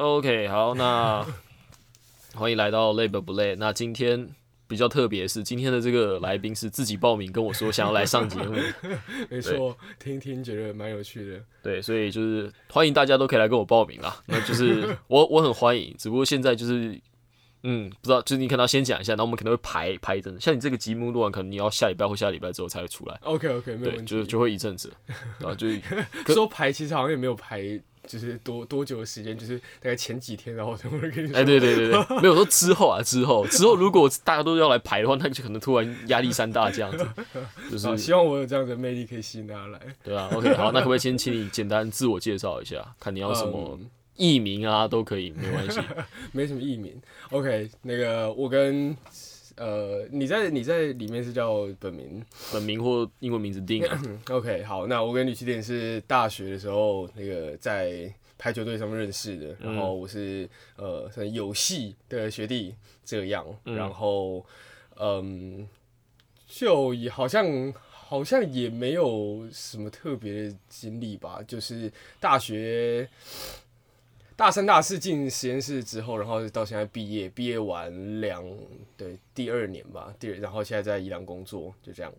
OK，好，那 欢迎来到累不不累。那今天比较特别是，今天的这个来宾是自己报名跟我说想要来上节目，没错，听听觉得蛮有趣的。对，所以就是欢迎大家都可以来跟我报名啦。那就是 我我很欢迎，只不过现在就是嗯，不知道，就是你可能要先讲一下，然后我们可能会排排一阵子。像你这个节目录完，可能你要下礼拜或下礼拜之后才会出来。OK OK，没有对，问题。就就会一阵子，然后就说排，其实好像也没有排，就是多多久的时间，就是大概前几天，然后等会跟你说。哎，对对对对，没有说之后啊，之后之后如果大家都要来排的话，那就可能突然压力山大这样子，就，是希望我有这样的魅力可以吸引大家来。对啊，OK，好，那可不可以先请你简单自我介绍一下，看你要什么嗯艺名啊，都可以，没关系。没什么艺名。OK，那个我跟呃，你在你在里面是叫本名。本名或英文名字定啊，OK，好，那我跟吕奇典是大学的时候那个在排球队上面认识的，然后我是呃算有戏的学弟这样，然后嗯，就也好像好像也没有什么特别的经历吧，就是大学。大三、大四进实验室之后，然后到现在毕业，毕业完两对第二年吧，第二，然后现在在宜兰工作，就这样。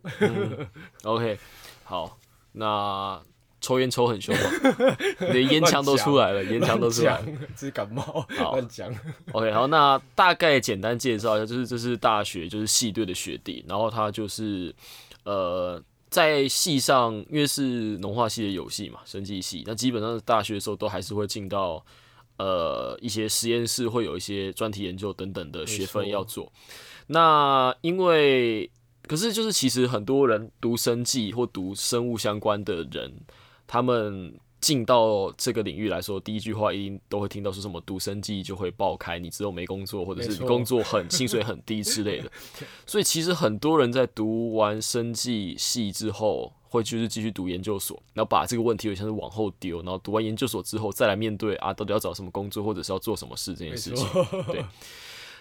OK，好，那抽烟抽很凶吗，你的烟枪都出来了，烟枪都出来了。是感冒好乱讲。OK，好，那大概简单介绍一下，就是这是大学就是系队的学弟，然后他就是呃在系上，因为是农化系的有系嘛，生技系，那基本上大学的时候都还是会进到呃一些实验室，会有一些专题研究等等的学分要做。那因为可是就是其实很多人读生技或读生物相关的人，他们进到这个领域来说，第一句话一定都会听到说什么读生技就会爆开，你之后没工作，或者是你工作很薪水很低之类的。所以其实很多人在读完生计系之后，会就是继续读研究所，然后把这个问题有点像是往后丢，然后读完研究所之后再来面对啊，到底要找什么工作，或者是要做什么事这件事情。对，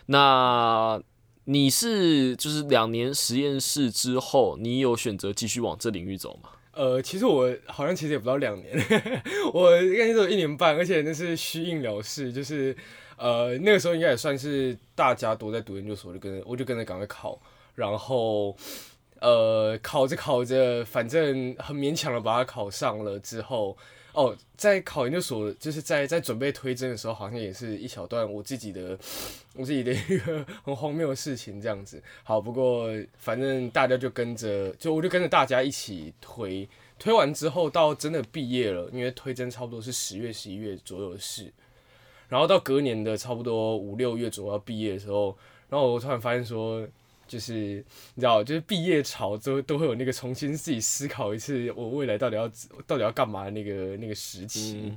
那你是就是两年实验室之后，你有选择继续往这领域走吗？呃，其实我好像其实也不到两年，我应该只有一年半，而且那是虚应了事，就是呃那个时候应该也算是大家都在读研究所，就跟我就跟着赶快考，然后呃考着考着，反正很勉强的把它考上了之后。哦，在考研究所，就是在在准备推甄的时候，好像也是一小段我自己的 我自己的一个很荒谬的事情，这样子。好，不过反正大家就跟着，就我就跟着大家一起推，推完之后到真的毕业了，因为推甄差不多是十月、十一月左右的事，然后到隔年的差不多五六月左右毕业的时候，然后我突然发现说。就是你知道，就是毕业潮都都会有那个重新自己思考一次，我未来到底要到底要干嘛的那个那个时期。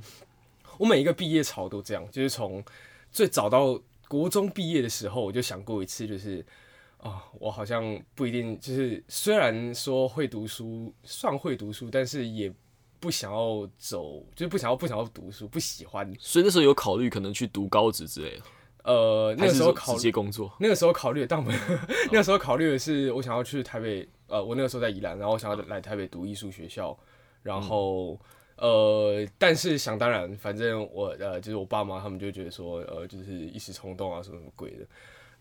我每一个毕业潮都这样，就是从最早到国中毕业的时候，我就想过一次，就是啊、我好像不一定，就是虽然说会读书，算会读书，但是也不想要走，就是不想要不想要读书，不喜欢。所以那时候有考虑可能去读高职之类的，呃，那个时候考直接工作？那个时候考虑的，但我们 那个时候考虑的是，我想要去台北，呃，我那个时候在宜兰，然后我想要来台北读艺术学校，然后、呃，但是想当然，反正我呃，就是我爸妈他们就觉得说，呃，就是一时冲动啊，什么什么鬼的。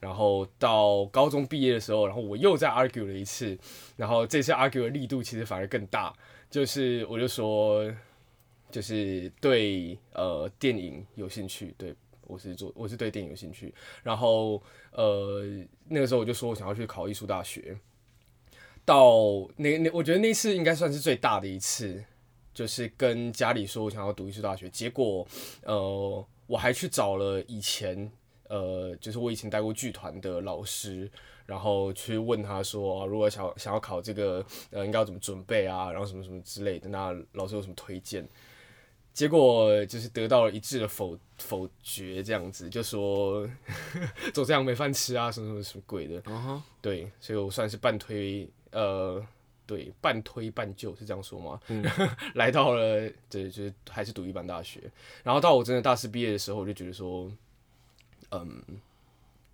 然后到高中毕业的时候，然后我又再 argue 了一次，然后这次 argue 的力度其实反而更大，就是我就说，就是对呃电影有兴趣，对我是做我是对电影有兴趣，然后呃那个时候我就说我想要去考艺术大学，到那那我觉得那次应该算是最大的一次，就是跟家里说我想要读艺术大学，结果呃我还去找了以前呃就是我以前带过剧团的老师。然后去问他说，如果想想要考这个，呃，应该要怎么准备啊？然后什么什么之类的，那老师有什么推荐？结果就是得到了一致的否否决，这样子就说 走这样没饭吃啊，什么什么什么鬼的。对，所以我算是半推，呃，对，半推半就，是这样说吗？来到了，对，就是还是读一般大学。然后到我真的大四毕业的时候，我就觉得说，嗯，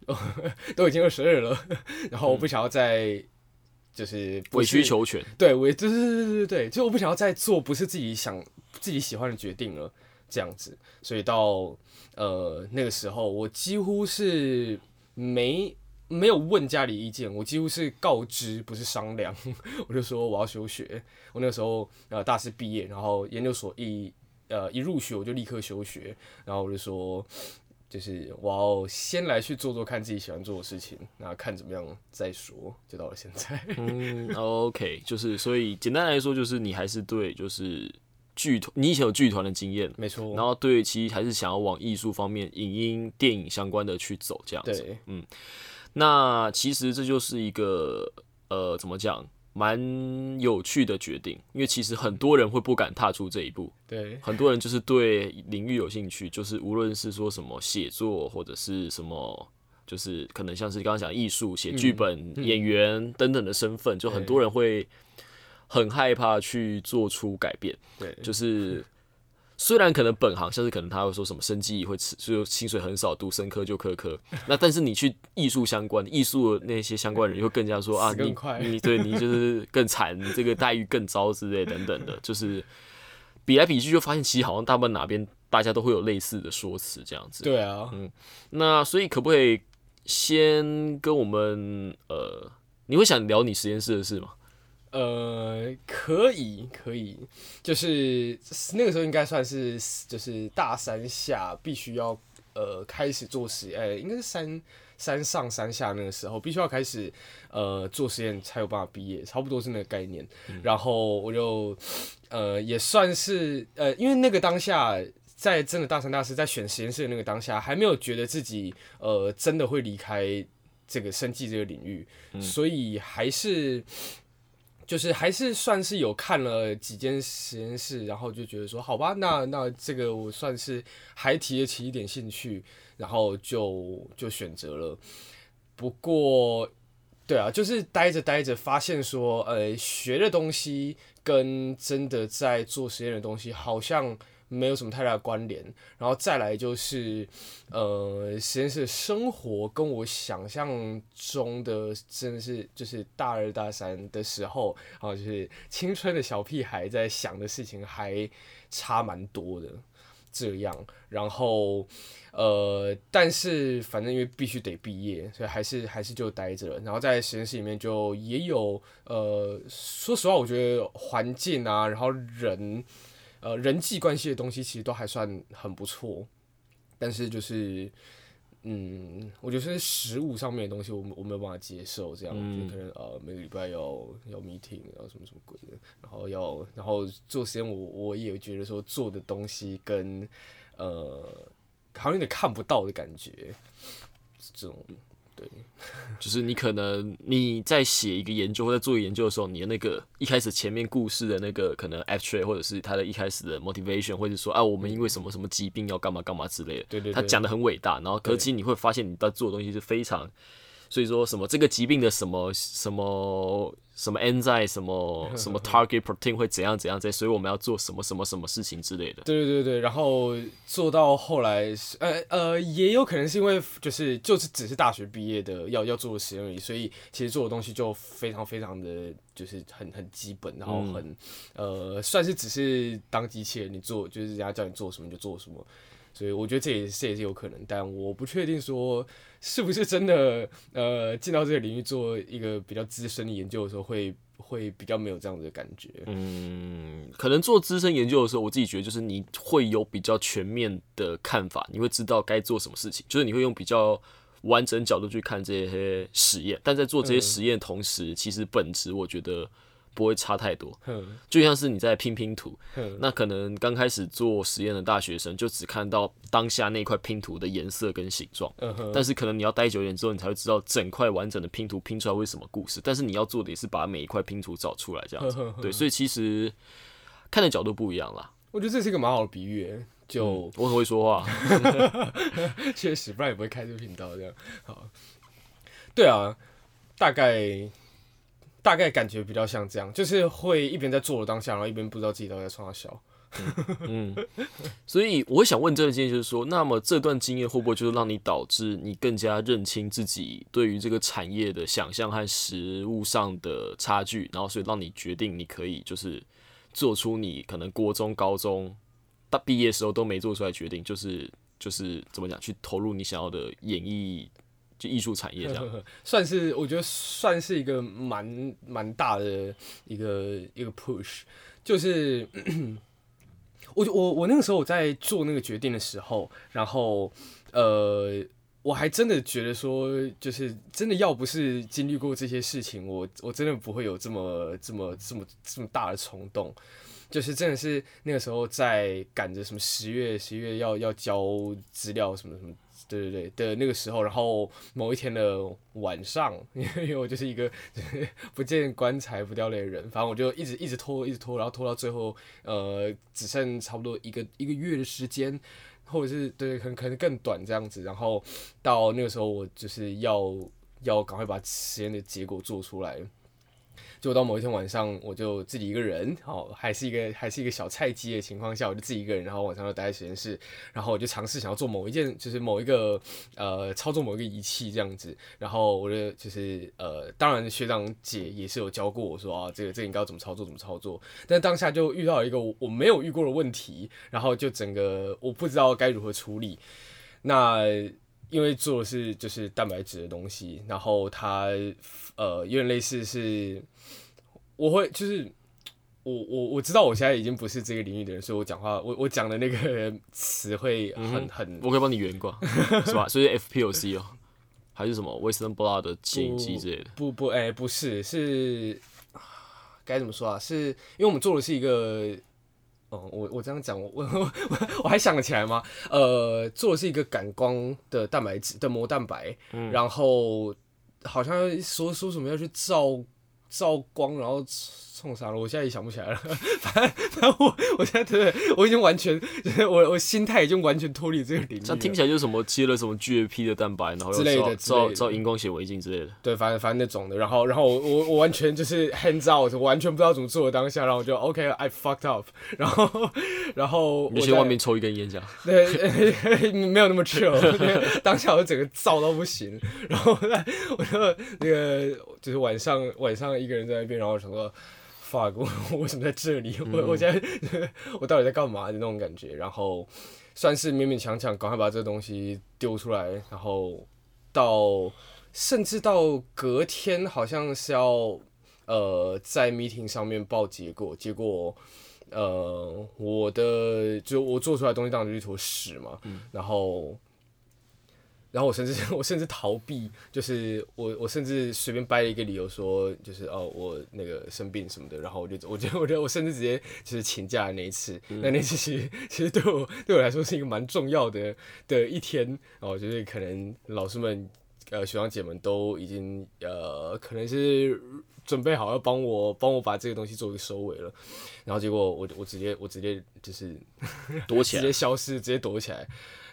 都已经二十二了，然后我不想要再。就是委曲求全。对，我对对对对对对，就我不想要再做不是自己想自己喜欢的决定了。这样子，所以到呃那个时候，我几乎是没没有问家里意见，我几乎是告知，不是商量，我就说我要休学。我那个时候呃大四毕业，然后研究所一呃一入学我就立刻休学，然后我就说。就是我要先来去做做看自己喜欢做的事情，那看怎么样再说。就到了现在，嗯，OK，就是所以简单来说，就是你还是对就是剧团，你以前有剧团的经验，没错。然后对，其实还是想要往艺术方面、影音、电影相关的去走，这样子。嗯，那其实这就是一个呃，怎么讲？蛮有趣的决定，因为其实很多人会不敢踏出这一步。对，很多人就是对领域有兴趣，就是无论是说什么写作或者是什么，就是可能像是刚刚讲艺术、写剧本、演员等等的身份，就很多人会很害怕去做出改变。对，就是。虽然可能本行像是可能他会说什么生计会吃，就薪水很少，读生科就科科。那但是你去艺术相关、艺术的那些相关人，会更加说啊，你你 对你就是更惨，你这个待遇更糟之类等等的，就是比来比去就发现，其实好像大部分哪边大家都会有类似的说辞这样子。对啊，嗯，那所以可不可以先跟我们呃，你会想聊你实验室的事吗？呃，可以，可以，就是那个时候应该算是就是大三下必须要呃开始做实验，应该是三三上三下那个时候必须要开始呃做实验才有办法毕业，差不多是那个概念。然后我就呃也算是呃，因为那个当下在真的大三大四在选实验室的那个当下，还没有觉得自己呃真的会离开这个生计这个领域，所以还是。就是还是算是有看了几间实验室，然后就觉得说，好吧，那那这个我算是还提得起一点兴趣，然后就就选择了。不过，对啊，就是待着待着，发现说，呃，学的东西跟真的在做实验的东西好像。没有什么太大的关联，然后再来就是，呃，实验室生活跟我想象中的真的是就是大二大三的时候，然后就是青春的小屁孩在想的事情还差蛮多的这样，然后呃，但是反正因为必须得毕业，所以还是还是就待着。然后在实验室里面就也有呃，说实话，我觉得环境啊，然后人。呃，人际关系的东西其实都还算很不错，但是就是，嗯，我觉得是食物上面的东西，我我没有办法接受，这样就可能呃每个礼拜要要 meeting，然后什么什么鬼的，然后要然后做实验，我我也觉得说做的东西跟呃好像有点看不到的感觉，这种。对，就是你可能你在写一个研究或者做研究的时候，你的那个一开始前面故事的那个可能 abstract 或者是他的一开始的 motivation，或者说啊我们因为什么什么疾病要干嘛干嘛之类的，对对，他讲的很伟大，然后可是其实你会发现你在做的东西是非常。所以说什么这个疾病的什么什么什么 enzyme 什么 什么 target protein 会怎样怎样在，所以我们要做什么什么什么事情之类的。对对对对，然后做到后来，呃呃，也有可能是因为就是就是只是大学毕业的要要做的实验而已，所以其实做的东西就非常非常的就是很很基本，然后很呃算是只是当机器人，你做就是人家叫你做什么就做什么。所以我觉得这也这也是有可能，但我不确定说是不是真的，呃，进到这个领域做一个比较资深的研究的时候，会会比较没有这样子的感觉。嗯，可能做资深研究的时候，我自己觉得就是你会有比较全面的看法，你会知道该做什么事情，就是你会用比较完整角度去看这些实验。但在做这些实验同时，其实本质我觉得。不会差太多，就像是你在拼拼图，那可能刚开始做实验的大学生就只看到当下那块拼图的颜色跟形状，但是可能你要待久一点之后，你才会知道整块完整的拼图拼出来会什么故事。但是你要做的也是把每一块拼图找出来，这样子。对，所以其实看的角度不一样啦。我觉得这是一个蛮好的比喻，就我很会说话，确实，不然也不会开这个频道这样。好，对啊，大概。大概感觉比较像这样，就是会一边在做的当下，然后一边不知道自己到底在创啥笑。嗯，所以我想问这个经验，就是说，那么这段经验会不会就是让你导致你更加认清自己对于这个产业的想象和实物上的差距，然后所以让你决定你可以就是做出你可能国中、高中大毕业时候都没做出来决定，就是就是怎么讲，去投入你想要的演艺就艺术产业这样。算是我觉得算是一个蛮蛮大的一个一个 push，就是 我我我那个时候我在做那个决定的时候，然后呃。我还真的觉得说，就是真的要不是经历过这些事情，我我真的不会有这么这么这么这么大的冲动。就是真的是那个时候在赶着什么十月十月要要交资料什么什么，对对对的那个时候，然后某一天的晚上，因为我就是一个 不见棺材不掉泪的人，反正我就一直一直拖一直拖，然后拖到最后，呃，只剩差不多一个一个月的时间。或者是对，可能可能更短这样子，然后到那个时候，我就是要要赶快把实验的结果做出来。就到某一天晚上，我就自己一个人，好，还是一个还是一个小菜鸡的情况下，我就自己一个人，然后晚上就待在实验室，然后我就尝试想要做某一件，就是某一个呃操作某一个仪器这样子，然后我就就是呃，当然学长姐也是有教过我说啊，这个这个应该要怎么操作怎么操作，但当下就遇到一个我没有遇过的问题，然后就整个我不知道该如何处理，那。因为做的是就是蛋白质的东西，然后它呃有点类似是，我会就是我我我知道我现在已经不是这个领域的人，所以我讲话我我讲的那个词汇很很，我可以帮你圆过，是吧？所以 FPOC 哦，还是什么 Western Blot 的摄影机之类的？不不哎不是是该怎么说啊？是因为我们做的是一个。哦，我我这样讲，我我我我还想得起来吗？呃，做的是一个感光的蛋白质的膜蛋白，然后好像说说什么要去照照光，然后。冲啥了？我现在也想不起来了。反正，反正我我现在对，我已经完全，我我心态已经完全脱离这个领域。像听起来就是什么接了什么 GAP 的蛋白，然后之类的，照照荧光显微镜之类的。对，反正反正那种的。然后然后我我我完全就是 hands out，完全不知道怎么做的当下，然后我就 OK，I fucked up。然后然后你先外面抽一根烟，这样。对，没有那么 chill。当下我整个燥到不行。然后我就那个就是晚上晚上一个人在那边，然后想说。法国，我为什么在这里？我我现在 我到底在干嘛的那种感觉？然后算是勉勉强强，赶快把这东西丢出来。然后到甚至到隔天，好像是要呃在 meeting 上面报结果。结果呃我的就我做出来东西当然就是一坨屎嘛。然后。然后我甚至 我甚至逃避，就是我我甚至随便掰了一个理由说，就是哦我那个生病什么的，然后我就我觉得我觉得我甚至直接就是请假的那一次，那那次其实其实对我对我来说是一个蛮重要的的一天。哦，就是可能老师们呃学长姐们都已经呃可能是准备好要帮我帮我把这个东西做一个收尾了，然后结果我我直接我直接就是 躲起来，直接消失，直接躲起来，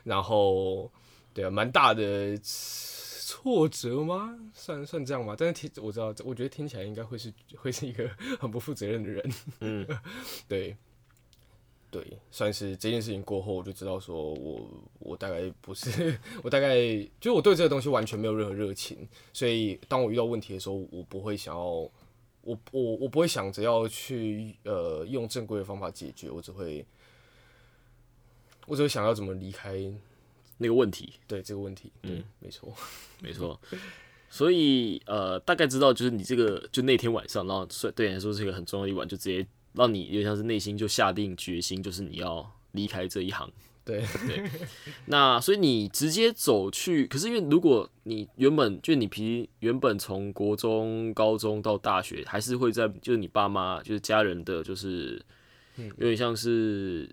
然后。对啊，蛮大的挫折吗？算算这样吧。但是听我知道，我觉得听起来应该会是 会是一个 很不负责任的人。嗯，对，对，算是这件事情过后，我就知道说我我大概不是我大概就我对这个东西完全没有任何热情，所以当我遇到问题的时候，我不会想要我我我不会想着要去呃用正规的方法解决，我只会我只会想要怎么离开。那个问题，对这个问题，嗯，没错，没错，所以呃，大概知道就是你这个就那天晚上，然后对你来说是一个很重要的一晚，就直接让你有点像是内心就下定决心，就是你要离开这一行，对。对。那所以你直接走去，可是因为如果你原本就你皮原本从国中、高中到大学，还是会在就是你爸妈就是家人的就是有点像是。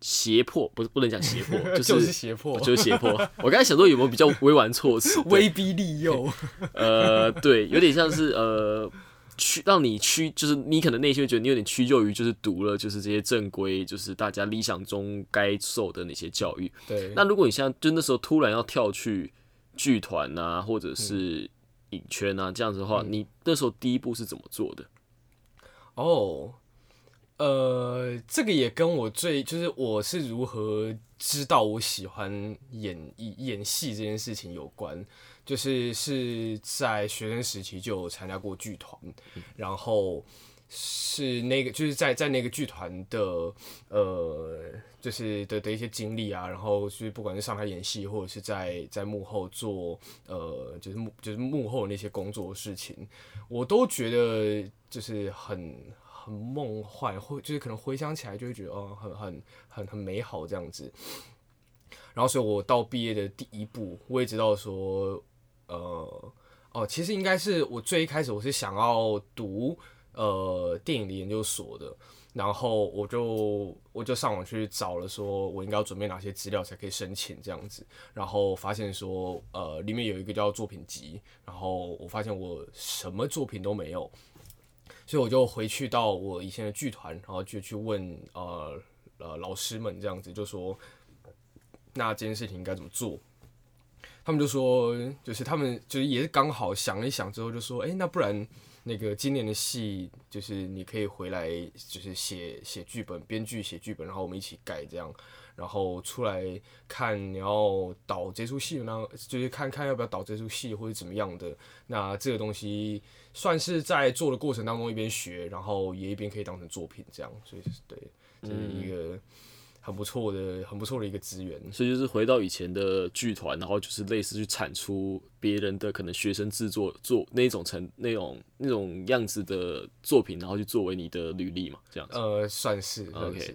胁迫不是不能讲胁迫，就是胁迫，就是胁迫。我刚才想说有没有比较委婉措辞？威逼利诱。呃，对，有点像是呃屈，让你屈，就是你可能内心会觉得你有点屈就于，就是读了就是这些正规，就是大家理想中该受的那些教育。对。那如果你现在就那时候突然要跳去剧团啊，或者是影圈啊这样子的话，你那时候第一步是怎么做的？哦。呃，这个也跟我最就是我是如何知道我喜欢演演戏这件事情有关，就是是在学生时期就有参加过剧团，然后是那个就是在在那个剧团的呃，就是的的一些经历啊，然后就是不管是上台演戏，或者是在在幕后做呃，就是幕就是幕后的那些工作事情，我都觉得就是很梦幻，或就是可能回想起来就会觉得哦，很很很很美好这样子。然后，所以我到毕业的第一步，我也知道说，呃，哦，其实应该是我最一开始我是想要读呃电影的研究所的，然后我就我就上网去找了，说我应该要准备哪些资料才可以申请这样子，然后发现说，呃，里面有一个叫作品集，然后我发现我什么作品都没有，所以我就回去到我以前的剧团，然后就去问呃呃老师们这样子，就说。那这件事情应该怎么做？他们就说，就是他们就是也是刚好想一想之后，就说，哎，那不然那个今年的戏，就是你可以回来，就是写写剧本，编剧写剧本，然后我们一起改这样，然后出来看你要导这出戏呢，就是看看要不要导这出戏或者怎么样的。那这个东西算是在做的过程当中一边学，然后也一边可以当成作品这样，所以对，这是一个。很不错的，很不错的一个资源，所以就是回到以前的剧团，然后就是类似去产出别人的可能学生制作做那种成那种那种样子的作品，然后去作为你的履历嘛，这样子。呃，算是 OK。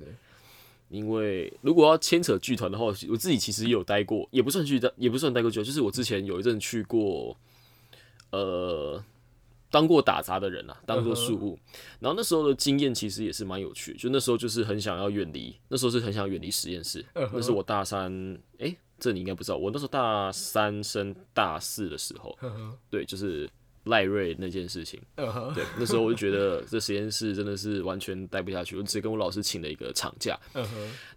因为如果要牵扯剧团的话，我自己其实也有待过，也不算剧团，也不算待过剧，就是我之前有一阵去过，呃。当过打杂的人啊，当过树务，然后那时候的经验其实也是蛮有趣，就那时候就是很想要远离，那时候是很想远离实验室。那是我大三，哎，这你应该不知道，我那时候大三升大四的时候，对，就是赖瑞那件事情。对，那时候我就觉得这实验室真的是完全待不下去，我直接跟我老师请了一个长假。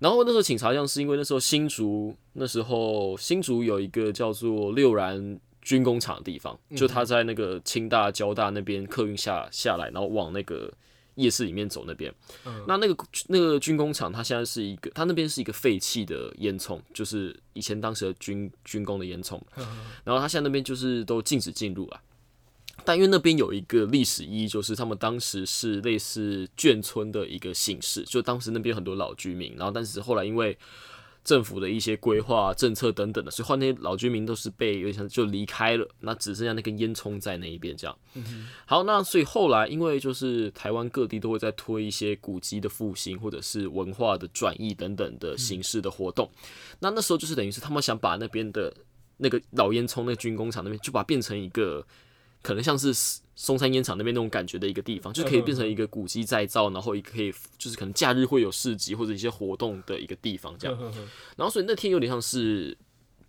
然后那时候请长假是因为那时候新竹那时候新竹有一个叫做六然。军工厂的地方，就他在那个清大、交大那边客运下下来，然后往那个夜市里面走那边。那那个那个军工厂，它现在是一个，它那边是一个废弃的烟囱，就是以前当时的军军工的烟囱。然后它现在那边就是都禁止进入啊。但因为那边有一个历史意义，就是他们当时是类似眷村的一个形式，就当时那边很多老居民，然后但是后来因为政府的一些规划政策等等的，所以换那些老居民都是被有点像就离开了，那只剩下那根烟囱在那一边这样。好，那所以后来因为就是台湾各地都会在推一些古迹的复兴或者是文化的转移等等的形式的活动，那那时候就是等于是他们想把那边的那个老烟囱那个军工厂那边就把它变成一个。可能像是松山烟厂那边那种感觉的一个地方，就可以变成一个古迹再造，然后也可以就是可能假日会有市集或者一些活动的一个地方这样。然后所以那天有点像是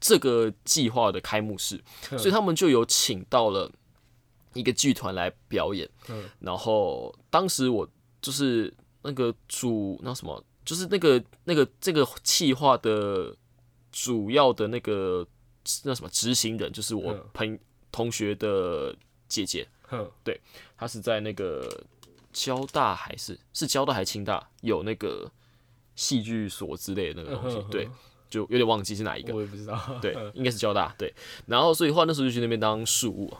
这个计划的开幕式，所以他们就有请到了一个剧团来表演。然后当时我就是那个主那什么，就是那个那个这个计划的主要的那个那什么执行人，就是我朋。同学的姐姐，对，他是在那个交大还是是交大还是清大有那个戏剧所之类的那个东西，对，就有点忘记是哪一个，我也不知道，对，应该是交大，对，然后所以话那时候就去那边当事务，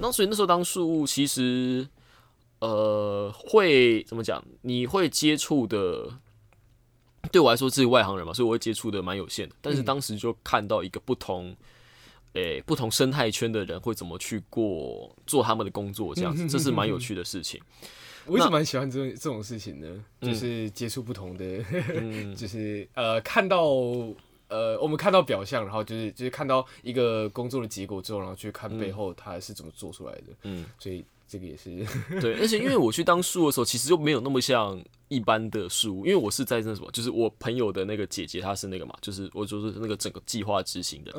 那所以那时候当事务其实呃会怎么讲？你会接触的，对我来说自己外行人嘛，所以我会接触的蛮有限的，但是当时就看到一个不同。诶，不同生态圈的人会怎么去过做他们的工作？这样子，这是蛮有趣的事情。我一直蛮喜欢这种这种事情的，就是接触不同的，就是呃，看到呃，我们看到表象，然后就是就是看到一个工作的结果之后，然后去看背后他是怎么做出来的。嗯，所以。这个也是 对，而且因为我去当树的时候，其实就没有那么像一般的树，因为我是在那什么，就是我朋友的那个姐姐，她是那个嘛，就是我就是那个整个计划执行的，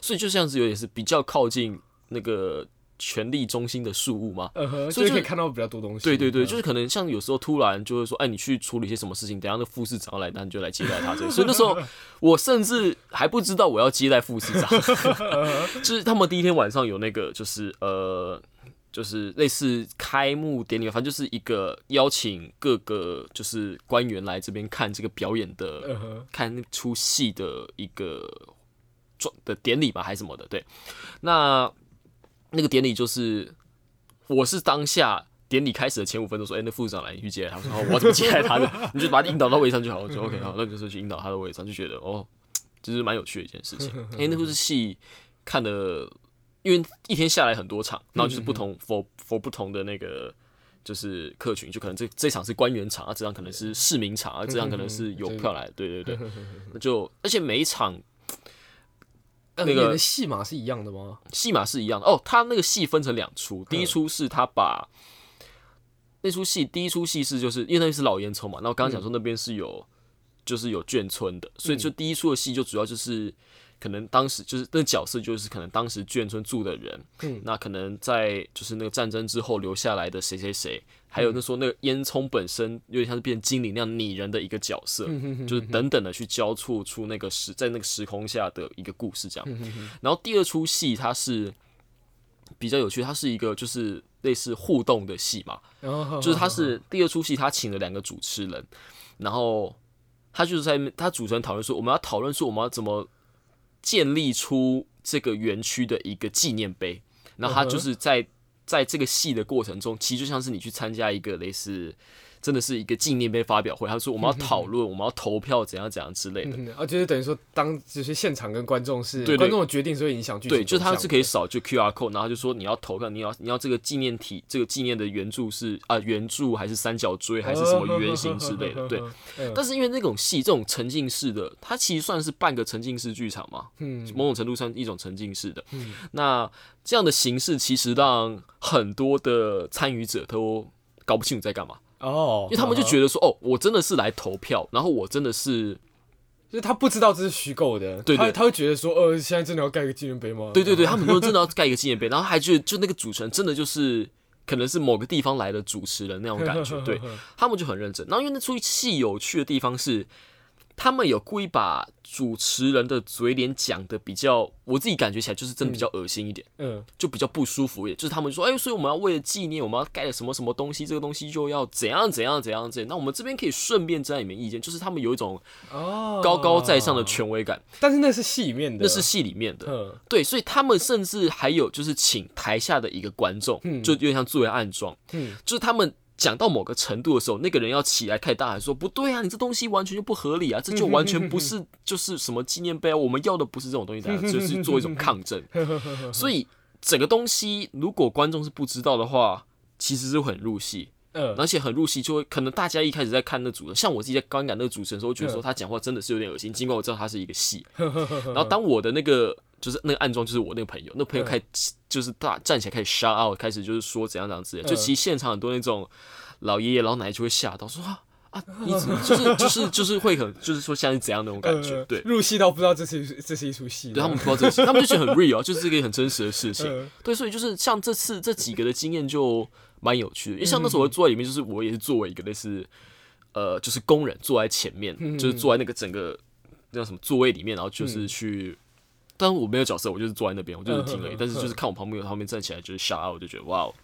所以就像是有点是比较靠近那个权力中心的事物嘛，所以就可以看到比较多东西。对对对，就是可能像有时候突然就会说，哎，你去处理一些什么事情，等下那副市长来，那你就来接待他。所以那时候 我甚至还不知道我要接待副市长，就是他们第一天晚上有那个，就是呃。就是类似开幕典礼，反正就是一个邀请各个就是官员来这边看这个表演的，看那出戏的一个状的典礼吧，还是什么的。对，那那个典礼就是我是当下典礼开始的前五分钟说，哎、那副市长来，你去接他。我说，哦，我怎么接待他的？你就把他引导到位置上就好。我说 OK，好，那就是去引导他的位置上，就觉得哦，就是蛮有趣的一件事情。哎、那部是戏看的，因为一天下来很多场，然后就是不同 for for 不同的那个。就是客群，就可能这这场是官员场啊，这场可能是市民场啊，这场可能是有票来的，对对对，那 就而且每一场那那个个戏码是一样的吗？戏码是一样的哦。他那个戏分成两出，第一出是他把那出戏，第一出戏是就是因为那是老烟囱嘛，那我刚刚讲说那边是有、就是有眷村的，所以就第一出的戏就主要就是可能当时就是那角色就是可能当时眷村住的人，嗯。那可能在就是那个战争之后留下来的谁谁谁，还有那时候那个烟囱本身有点像是变精灵那样拟人的一个角色，就是等等的去交错出那个时在那个时空下的一个故事这样。然后第二出戏它是比较有趣，它是一个就是类似互动的戏嘛，就是他是第二出戏，他请了两个主持人，然后他就是在他主持人讨论说，我们要讨论说我们要怎么建立出这个园区的一个纪念碑，然后他就是在在这个戏的过程中，其实就像是你去参加一个类似。真的是一个纪念碑发表会，他说我们要讨论，我们要投票，怎样怎样之类的。嗯啊，就是等于说，当就是现场跟观众是观众的决定所以影响剧情对，就是他是可以的扫就 Q R code，然后就说你要投票，你要你要这个纪念体，这个纪念的圆柱是啊圆柱还是三角锥还是什么圆形之类的，对。嗯但是因为那种戏，这种沉浸式的，它其实算是半个沉浸式剧场嘛，嗯某种程度上一种沉浸式的。那这样的形式其实让很多的参与者都搞不清楚在干嘛，哦，因为他们就觉得说，哦，我真的是来投票，然后我真的是，就是他不知道这是虚构的，对对他他会觉得说，呃，现在真的要盖个纪念碑吗？对对对，他们都真的要盖一个纪念碑，然后还觉得就那个主持人真的就是。可能是某个地方来的主持人那种感觉，对他们就很认真。然后因为那出戏有趣的地方是，他们有故意把主持人的嘴脸讲的比较，我自己感觉起来就是真的比较恶心一点，嗯，就比较不舒服一点。就是他们说，哎、所以我们要为了纪念，我们要盖了什么什么东西，这个东西就要怎样怎样怎样怎样。那我们这边可以顺便知道你们意见，就是他们有一种哦，高高在上的权威感，但是那是戏里面的，那是戏里面的。嗯对，所以他们甚至还有就是请台下的一个观众，就有点像作为暗装，嗯就是他们讲到某个程度的时候，那个人要起来开始大喊说：“不对啊，你这东西完全就不合理啊，这就完全不是就是什么纪念碑啊，我们要的不是这种东西，大 家就是做一种抗争。”所以整个东西如果观众是不知道的话，其实是很入戏。嗯而且很入戏，就会可能大家一开始在看那主持人，像我自己在观感那个主持人的时候，我觉得说他讲话真的是有点恶心，尽管我知道他是一个戏。然后当我的那个就是那个暗装，就是我那个朋友，那朋友开始就是大站起来开始 shout out，开始就是说怎样怎样之类的，就其实现场很多那种老爷爷老奶奶就会吓到说啊啊，你怎么就是就是就是会很就是说像是怎样那种感觉，呃对。入戏到不知道这是这是一出戏，对他们不知道这个事，他们就觉得很 real，啊就是一个很真实的事情。嗯对，所以就是像这次这几个的经验就蛮有趣的，因为像那时候我坐在里面，就是我也是作为一个类似呃，就是工人坐在前面，就是坐在那个整个那叫什么座位里面，然后就是去。但是我没有角色，我就是坐在那边，我就是听而已。但是就是看我旁边有他们站起来就是 shout out，我就觉得哇哦，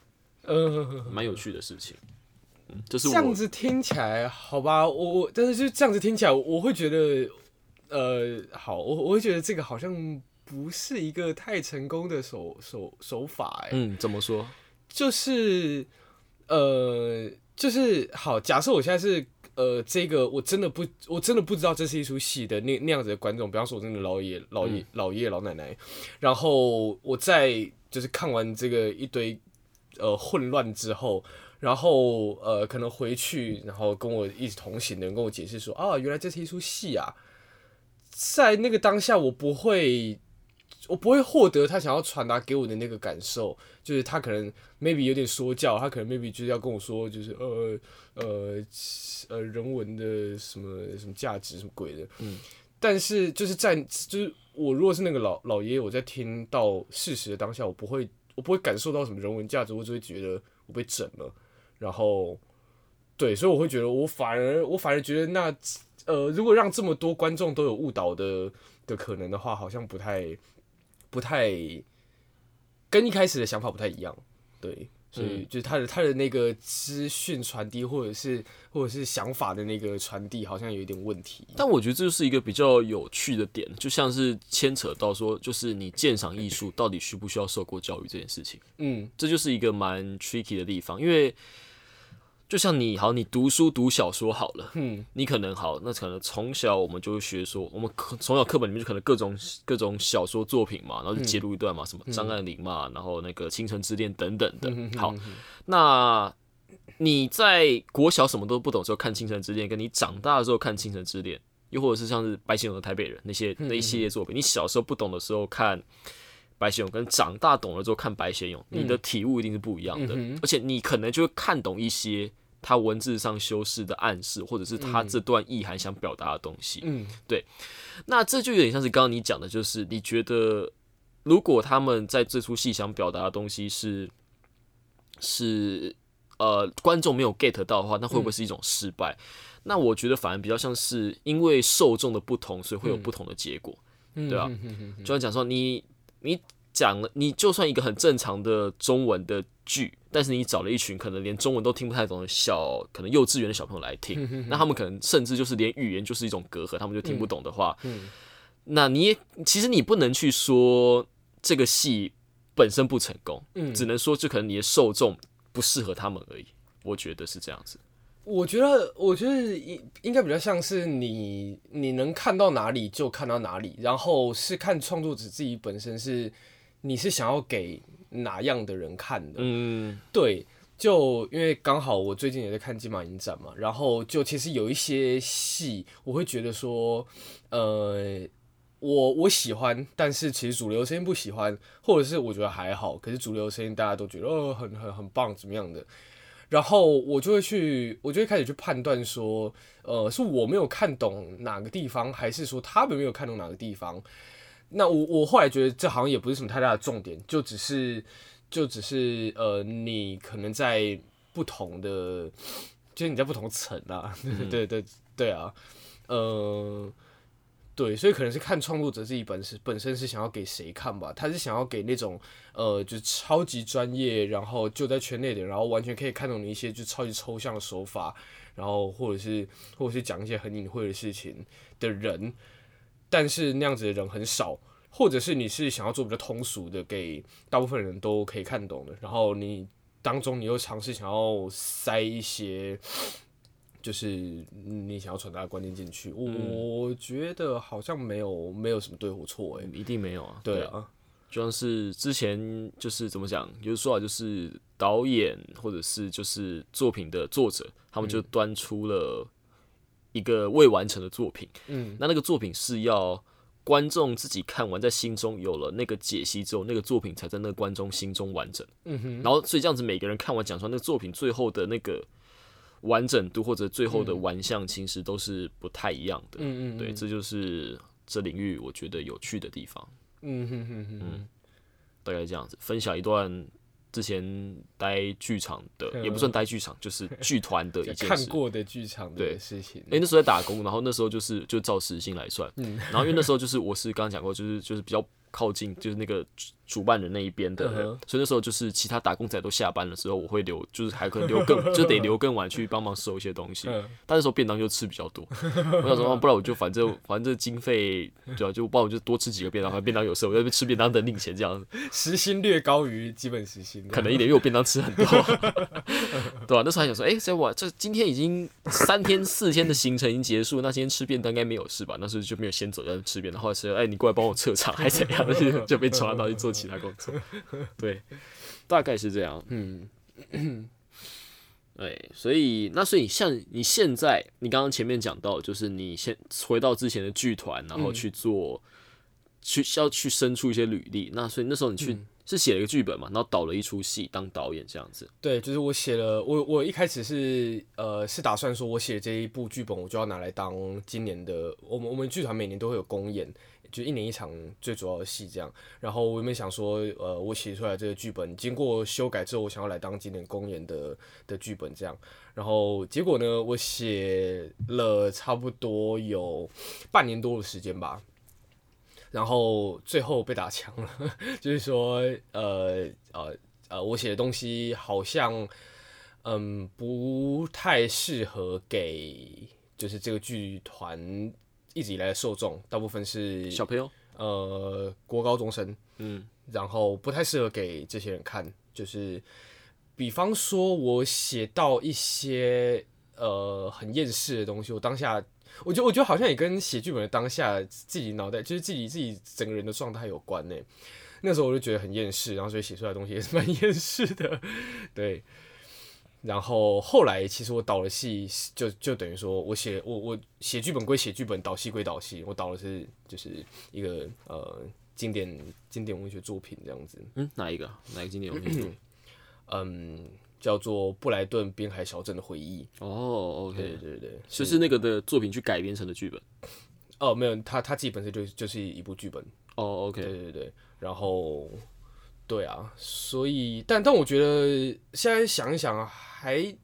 嗯，蛮有趣的事情。嗯，就是这样子听起来好吧，我我但是就这样子听起来，我会觉得，呃，好，我我会觉得这个好像不是一个太成功的手手手法，哎，嗯怎么说？就是呃，就是好，假设我现在是呃，这个我真的不，我真的不知道这是一出戏的那那样子的观众，比方说我真的老爷老爷、老爷爷老奶奶，然后我在就是看完这个一堆呃混乱之后。然后呃，可能回去，然后跟我一起同行的人跟我解释说，啊，原来这是一出戏啊。在那个当下，我不会，我不会获得他想要传达给我的那个感受，就是他可能 maybe 有点说教，他可能 maybe 就是要跟我说，就是呃呃呃人文的什么什么价值什么鬼的，嗯，但是就是在就是我如果是那个老老爷爷，我在听到事实的当下，我不会我不会感受到什么人文价值，我只会觉得我被整了，然后对，所以我会觉得我反而我反而觉得那呃，如果让这么多观众都有误导的的可能的话，好像不太不太跟一开始的想法不太一样。对，所以就是他的他的那个资讯传递，或者是或者是想法的那个传递，好像有一点问题。但我觉得这就是一个比较有趣的点，就像是牵扯到说，就是你鉴赏艺术到底需不需要受过教育这件事情，嗯这就是一个蛮 tricky 的地方，因为就像你好，你读书读小说好了，嗯你可能好，那可能从小我们就会学说，我们从小课本里面就可能各种各种小说作品嘛，然后就揭露一段嘛，什么张爱玲嘛，然后那个倾城之恋等等的。好，那你在国小什么都不懂的时候看倾城之恋，跟你长大的时候看倾城之恋，又或者是像是白先勇的台北人那些那一系列作品，你小时候不懂的时候看。白先勇跟长大懂了之后看白先勇，你的体悟一定是不一样的，而且你可能就会看懂一些他文字上修饰的暗示，或者是他这段意涵想表达的东西。嗯对那这就有点像是刚刚你讲的，就是你觉得如果他们在这出戏想表达的东西是是呃观众没有 get 到的话，那会不会是一种失败？那我觉得反而比较像是因为受众的不同，所以会有不同的结果。嗯，对啊嗯嗯嗯嗯就像讲说你你讲了，你就算一个很正常的中文的剧，但是你找了一群可能连中文都听不太懂的小，可能幼稚园的小朋友来听，那他们可能甚至就是连语言就是一种隔阂，他们就听不懂的话，嗯那你也其实你不能去说这个戏本身不成功，嗯只能说就可能你的受众不适合他们而已。我觉得是这样子。我觉得，我觉得应应该比较像是你你能看到哪里就看到哪里，然后是看创作者自己本身是你是想要给哪样的人看的。嗯对，就因为刚好我最近也在看金马影展嘛，然后就其实有一些戏，我会觉得说，呃，我我喜欢，但是其实主流声音不喜欢，或者是我觉得还好，可是主流声音大家都觉得哦很很很棒怎么样的，然后我就会去，我就会开始去判断说，呃，是我没有看懂哪个地方，还是说他们没有看懂哪个地方？那我我后来觉得这好像也不是什么太大的重点，就只是就只是呃，你可能在不同的，就是你在不同层啊，对对对啊，呃。对，所以可能是看创作者自己本身本身是想要给谁看吧，他是想要给那种呃，就是超级专业，然后就在圈内的，然后完全可以看懂你一些就超级抽象的手法，然后或者是或者是讲一些很隐晦的事情的人，但是那样子的人很少，或者是你是想要做比较通俗的，给大部分人都可以看懂的，然后你当中你又尝试想要塞一些。就是你想要传达的观念进去，我觉得好像没有没有什么对或错哎、一定没有啊。对啊，就像是之前就是怎么讲，有说法就是导演或者是就是作品的作者，他们就端出了一个未完成的作品。嗯，那那个作品是要观众自己看完，在心中有了那个解析之后，那个作品才在那个观众心中完整。嗯哼，然后所以这样子，每个人看完讲出来那个作品最后的那个完整度或者最后的玩象，其实都是不太一样的。嗯嗯，对，这就是这领域我觉得有趣的地方。嗯哼哼哼哼，大概这样子，分享一段之前待剧场的，也不算待剧场，就是剧团的一件事。看过的剧场对。的事情，诶、那时候在打工，然后那时候就是就照时薪来算，嗯。然后因为那时候就是我是刚刚讲过，就是就是比较靠近就是那个主主办人那一边的人，嗯哼所以那时候就是其他打工仔都下班了之后，我会留，就是还可能留更，就得留更晚去帮忙收一些东西。嗯但那时候便当就吃比较多，我想说，啊不然我就反正 反正经费对啊，就不然我就多吃几个便当，反正便当有事，我在那边吃便当等领钱这样子。时薪略高于基本时薪，可能一点，因为我便当吃很多，对吧、那时候还想说，哎、所以我这今天已经三天四天的行程已经结束，那今天吃便当应该没有事吧？那时候就没有先走，在吃便当。后来是，哎、你过来帮我撤场，还怎样？就就被抓到去做其他工作。对，大概是这样。嗯 对，所以那所以像你现在，你刚刚前面讲到，就是你先回到之前的剧团，然后去做，去要去生出一些履历。那所以那时候你去、是写了一个剧本嘛，然后导了一出戏当导演这样子。对，就是我写了，我我一开始是呃是打算说，我写这一部剧本，我就要拿来当今年的，我们我们剧团每年都会有公演，就一年一场最主要的戏这样。然后我原本想说，呃，我写出来这个剧本经过修改之后，我想要来当今年公演的的剧本这样。然后结果呢，我写了差不多有半年多的时间吧。然后最后被打枪了，就是说，呃呃呃，我写的东西好像嗯不太适合给就是这个剧团一直以来的受众，大部分是小朋友，呃国高中生，嗯，然后不太适合给这些人看，就是比方说我写到一些呃很厌世的东西，我当下。我觉得，我觉得好像也跟写剧本的当下自己脑袋，就是自己自己整个人的状态有关呢。那时候我就觉得很厌世，然后所以写出来的东西也是蛮 厌世的，对。然后后来其实我导了戏，就就等于说我写我我写剧本归写剧本，导戏归导戏，我导的是就是一个呃经典经典文学作品这样子。嗯，哪一个？哪一个经典文学作品？嗯。叫做布莱顿滨海小镇的回忆。哦，OK，对对对，就是那个的作品去改编成的剧本。哦，没有，他他自己本身就就是一部剧本。哦，OK，对对对，然后对啊，所以但但我觉得现在想一想，还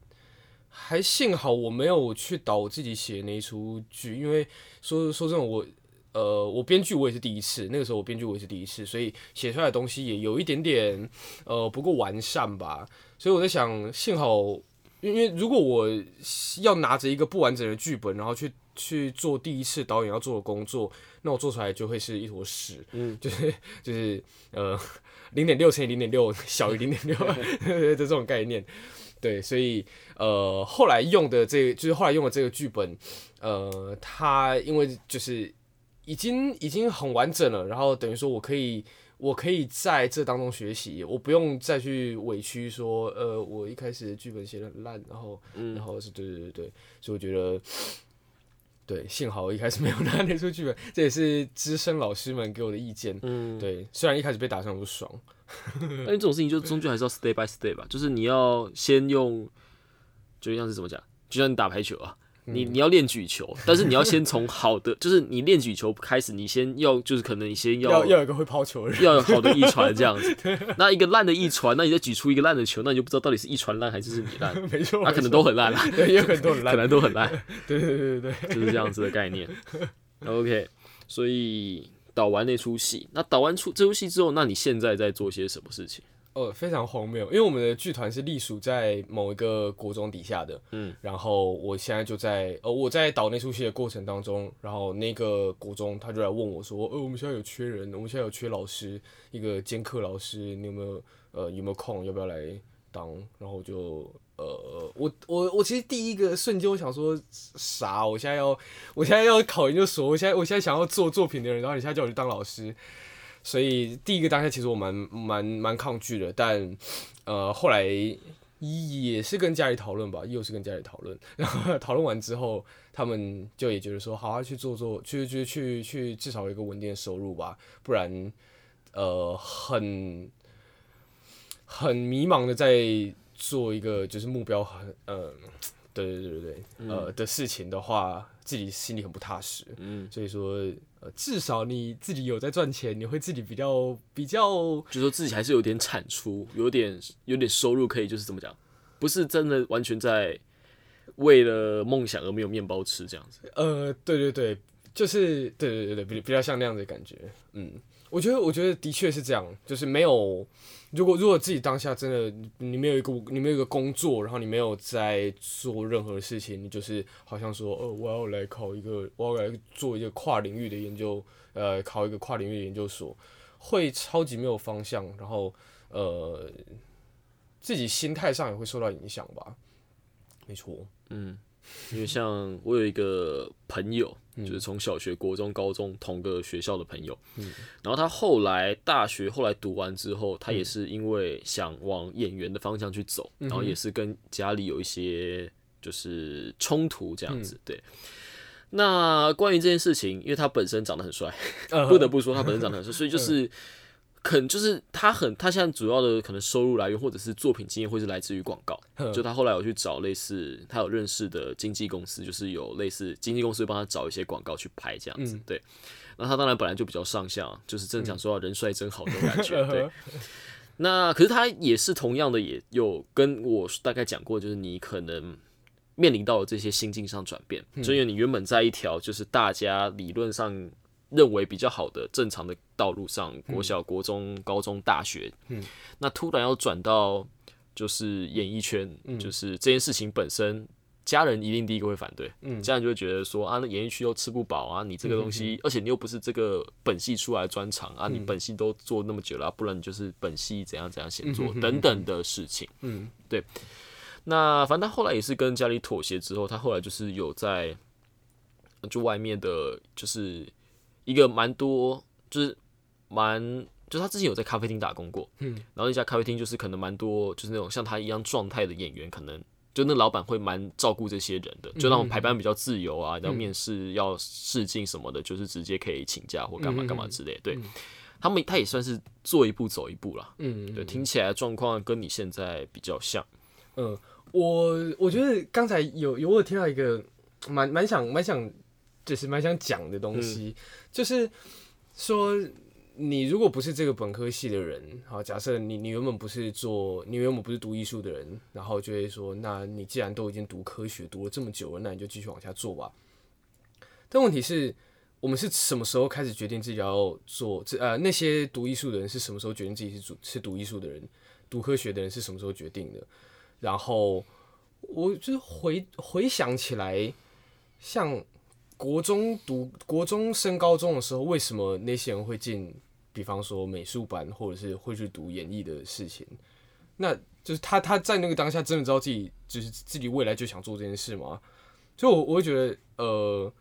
还幸好我没有去导我自己写那一出剧，因为说说真的，我呃我编剧我也是第一次，那个时候我编剧我也是第一次，所以写出来的东西也有一点点呃不够完善吧。所以我在想，幸好，因为如果我要拿着一个不完整的剧本，然后去去做第一次导演要做的工作，那我做出来就会是一坨屎，嗯，就是就是呃，零点六乘以零点六 小于零点六 的这种概念，对，所以呃，后来用的这个就是后来用的这个剧本，呃，它因为就是已经已经很完整了，然后等于说我可以。我可以在这当中学习，我不用再去委屈说，呃，我一开始剧本写的很烂，然后，然后是对对对对，所以我觉得，对，幸好我一开始没有 拿那出剧本，这也是资深老师们给我的意见，嗯，对，虽然一开始被打上不爽，但这种事情就终究还是要 stay by stay 吧，就是你要先用，就像是怎么讲，就像你打排球啊。你你要练举球，但是你要先从好的，就是你练举球开始，你先要就是可能你先要要有一个会抛球的人，要有好的一传这样子。那一个烂的一传，那你再举出一个烂的球，那你就不知道到底是一传烂还是是你烂。没错，那可能都很烂啦，对，也很多很烂，可能都很烂。对对对对对，就是这样子的概念。OK，所以导完那出戏，那导完出这出戏之后，那你现在在做些什么事情？呃，非常荒谬，因为我们的剧团是隶属在某一个国中底下的，嗯，然后我现在就在，呃，我在导那出戏的过程当中，然后那个国中他就来问我说，呃，我们现在有缺人，我们现在有缺老师，一个兼课老师，你有没有，呃，有没有空，要不要来当？然后我就，呃，我我我其实第一个瞬间我想说，啥？我现在要，我现在要考研究所，我现在我现在想要做作品的人，然后你现在叫我去当老师。所以第一个当下其实我蛮蛮蛮抗拒的，但呃后来也是跟家里讨论吧，又是跟家里讨论，然后讨论完之后，他们就也觉得说，好好去做做，去去去去，至少有一个稳定的收入吧，不然呃很很迷茫的在做一个就是目标很嗯，对对对对对，呃的事情的话，自己心里很不踏实，嗯，所以说。至少你自己有在赚钱，你会自己比较比较，就说自己还是有点产出，有点有点收入，可以就是这么讲，不是真的完全在为了梦想而没有面包吃这样子。呃，对对对，就是对对对对，比比较像那样的感觉，嗯。我觉得，我觉得的确是这样，就是没有，如果如果自己当下真的你没有一个你没有一个工作，然后你没有在做任何事情，你就是好像说，呃，我要来考一个，我要来做一个跨领域的研究，呃，考一个跨领域的研究所，会超级没有方向，然后呃，自己心态上也会受到影响吧。没错，嗯。因为像我有一个朋友，就是从小学、国中、高中同个学校的朋友，然后他后来大学后来读完之后，他也是因为想往演员的方向去走，然后也是跟家里有一些就是冲突这样子。对，那关于这件事情，因为他本身长得很帅，不得不说他本身长得很帅，所以就是。可能就是他很，他现在主要的可能收入来源或者是作品经验会是来自于广告。就他后来有去找类似他有认识的经纪公司，就是有类似经纪公司帮他找一些广告去拍这样子。对，那他当然本来就比较上相，就是真的讲说人帅真好的感觉。对，那可是他也是同样的，也有跟我大概讲过，就是你可能面临到这些心境上转变，就因为你原本在一条就是大家理论上。认为比较好的正常的道路上，国小、国中、高中、大学，嗯，那突然要转到就是演艺圈，嗯。就是这件事情本身，家人一定第一个会反对，嗯。家人就会觉得说啊，那演艺区又吃不饱啊，你这个东西，而且你又不是这个本系出来的专长啊，你嗯本系都做那么久了啊、不然你就是本系怎样怎样写作嗯等等的事情。嗯。对。那反正他后来也是跟家里妥协之后，他后来就是有在就外面的，就是一个蛮多，就是蛮，就是他之前有在咖啡厅打工过，嗯，然后那家咖啡厅就是可能蛮多，就是那种像他一样状态的演员，可能就那老板会蛮照顾这些人的，就那种排班比较自由啊，然后面试要试镜什么的，就是直接可以请假或干嘛干嘛之类，对。他们他也算是做一步走一步啦，嗯，对，听起来状况跟你现在比较像，嗯，我我觉得刚才有有我有听到一个蛮蛮想蛮想就是蛮想讲的东西，就是说你如果不是这个本科系的人，好，假设你你原本不是做你原本不是读艺术的人，然后就会说，那你既然都已经读科学读了这么久了，那你就继续往下做吧。但问题是。我们是什么时候开始决定自己要做？这呃，那些读艺术的人是什么时候决定自己是读是读艺术的人？读科学的人是什么时候决定的？然后我就是回回想起来，像国中读国中升高中的时候，为什么那些人会进，比方说美术班，或者是会去读演艺的事情？那就是他他在那个当下真的知道自己就是自己未来就想做这件事吗？所以我我会觉得呃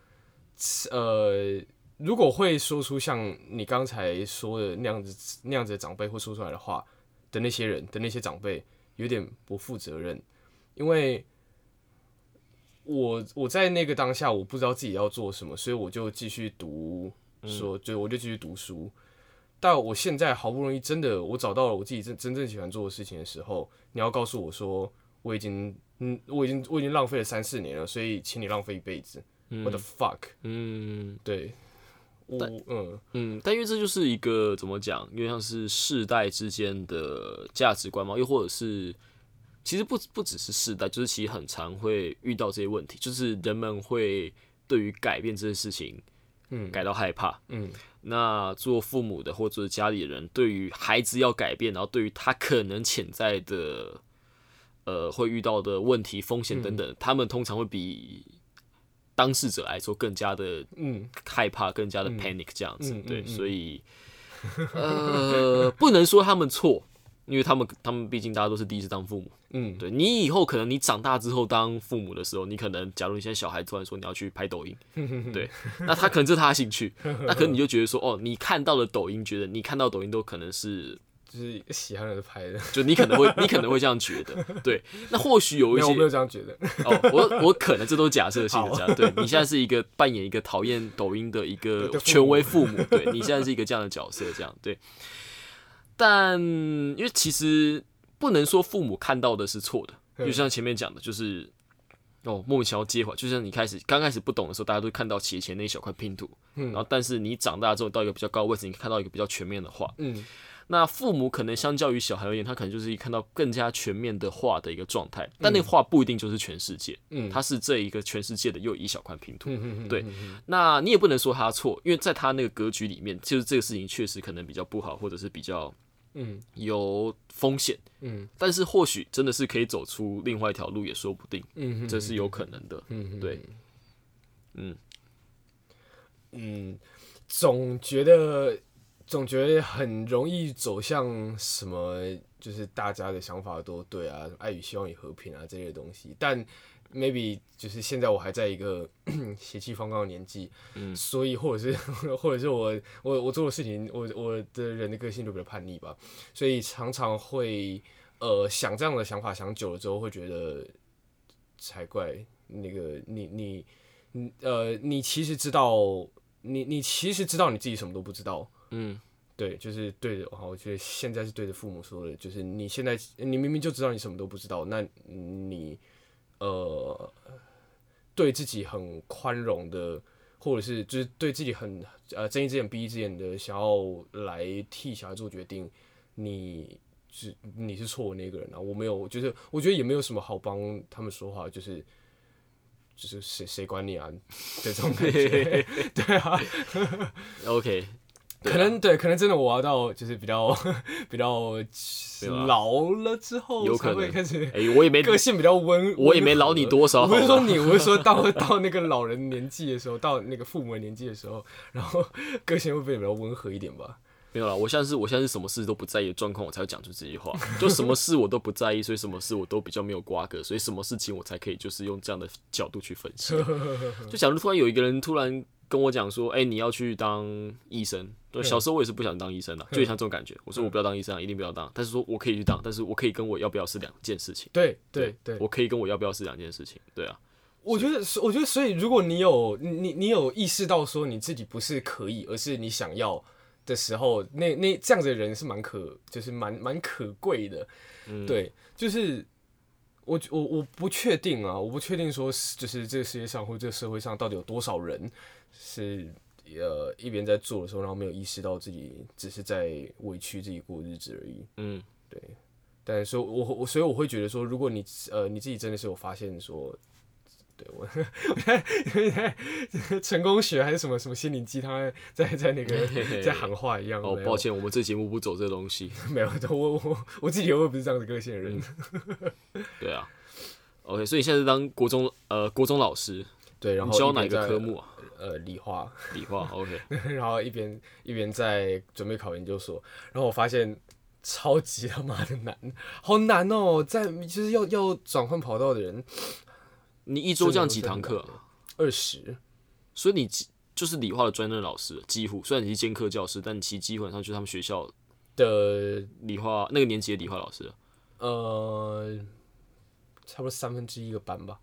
呃，如果会说出像你刚才说的那样子那样子的长辈会说出来的话的那些人的那些长辈。有点不负责任，因为我我在那个当下我不知道自己要做什么，所以我就继续读，说就我就继续读书。但我现在好不容易真的我找到了我自己真真正喜欢做的事情的时候，你要告诉我说我已经嗯我已经我已经浪费了三四年了，所以请你浪费一辈子。我的 fuck，嗯。对，我嗯嗯，但因为这就是一个怎么讲，因为像是世代之间的价值观嘛，又或者是其实不不只是世代，就是其实很常会遇到这些问题，就是人们会对于改变这件事情，嗯。感到害怕。嗯。那做父母的或者是家里人，对于孩子要改变，然后对于他可能潜在的呃会遇到的问题、风险等等，他们通常会比当事者来说更加的嗯。害怕，更加的 panic 这样子，对，所以呃，不能说他们错，因为他们他们毕竟大家都是第一次当父母，嗯对你以后可能你长大之后当父母的时候，你可能假如你现在小孩突然说你要去拍抖音，对，那他可能这是他的兴趣，那可能你就觉得说哦，你看到了抖音，觉得你看到抖音都可能是。就是喜欢的拍的，就你可能会，你可能会这样觉得，对。那或许有一些没有我没有这样觉得，哦，我我可能这都是假设性的这样，对你现在是一个扮演一个讨厌抖音的一个权威父母，对你现在是一个这样的角色，这样对。但因为其实不能说父母看到的是错的，就像前面讲的，就是哦莫名其妙接回来，就像你开始刚开始不懂的时候，大家都看到斜前那一小块拼图，嗯。然后但是你长大之后到一个比较高的位置，你看到一个比较全面的画，嗯。那父母可能相较于小孩而言，他可能就是一看到更加全面的画的一个状态，但那个画不一定就是全世界，嗯。它是这一个全世界的又一小块拼图。对那你也不能说他错，因为在他那个格局里面，就是这个事情确实可能比较不好，或者是比较嗯。有风险，嗯。但是或许真的是可以走出另外一条路，也说不定，嗯，这是有可能的。嗯对，嗯。嗯，总觉得总觉得很容易走向什么，就是大家的想法都对啊，爱与希望与和平啊这些东西。但 maybe 就是现在我还在一个 血气方刚的年纪，嗯所以或者是 或者是我我我做的事情，我我的人的个性就比较叛逆吧，所以常常会呃想这样的想法想久了之后，会觉得才怪。那个你你你呃，你其实知道，你你其实知道你自己什么都不知道。嗯对，就是对的。好，我觉得现在是对着父母说的，就是你现在你明明就知道你什么都不知道，那你呃对自己很宽容的，或者是就是对自己很呃睁一只眼闭一只眼的，想要来替小孩做决定，你是你是错的那个人啊。我没有，就是我觉得也没有什么好帮他们说话，就是就是谁谁管你啊？这种感觉，对啊，OK，可能对，可能真的我要到就是比较 比较老了之后，有可能开始哎、我也没个性比较温，我也没老你多少我不是说你，我是说到 到那个老人年纪的时候，到那个父母的年纪的时候，然后个性会变得比较温和一点吧。没有啦，我现在是我现在是什么事都不在意的状况，我才会讲出这句话。就什么事我都不在意，所以什么事我都比较没有瓜葛，所以什么事情我才可以就是用这样的角度去分析。就假如突然有一个人突然跟我讲说，哎、你要去当医生。对，小时候我也是不想当医生的，就像这种感觉。我说我不要当医生啊，一定不要当。但是说我可以去当，但是我可以跟我要不要是两件事情。对对对，我可以跟我要不要是两件事情。对啊，我觉得，我觉得，所以如果你有你你你有意识到说你自己不是可以，而是你想要的时候，那那这样子的人是蛮可，就是蛮蛮可贵的。嗯对，就是我我我不确定啊，我不确定说是就是这个世界上或这个社会上到底有多少人是呃一边在做的时候，然后没有意识到自己只是在委屈自己过日子而已。嗯，对但是说我我所以我会觉得说，如果你呃你自己真的是有发现说，对我我在在成功学还是什么什么心灵鸡汤在在那个 在喊话一样。哦，抱，歉，我们这节目不走这东西。没有，我我我自己又不是这样子个性的人。对啊，OK，所以你现在是当国中呃国中老师，对，然后教哪个科目啊？呃，理化，理化，OK，然后一边一边在准备考研究所，然后我发现超级他妈的难，好难哦，在就是要要转换跑道的人 你一周这样几堂课啊？二十。所以你几就是理化的专任老师，几乎虽然你是兼课教师，但你其实基本上就是他们学校的理化那个年级的理化老师，呃，差不多三分之一个班吧，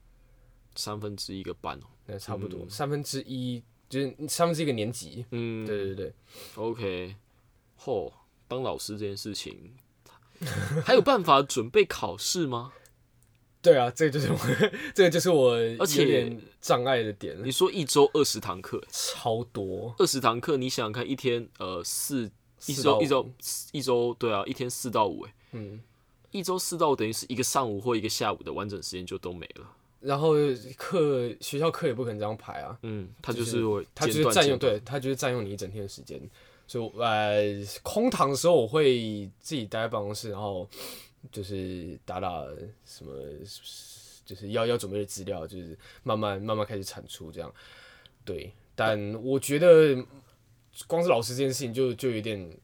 三分之一个班哦。那差不多、三分之一，就是三分之一个年级。嗯。对对对，，OK，嚯，当老师这件事情，还有办法准备考试吗？对啊，这个就是我，这个就是我而且有点障碍的点，你说一周二十堂课，超多，二十堂课，你想想看，一天呃四一周一周一周对啊，一天四到五哎，嗯，一周四到五等于是一个上午或一个下午的完整时间就都没了。然后课学校课也不可能这样排啊，嗯，他就就是会他就是占用，对他就是占用你一整天的时间。所以呃，空堂的时候我会自己待在办公室，然后就是打打什么，就是要要准备的资料，就是慢慢慢慢开始产出这样。对，但我觉得光是老师这件事情就就有点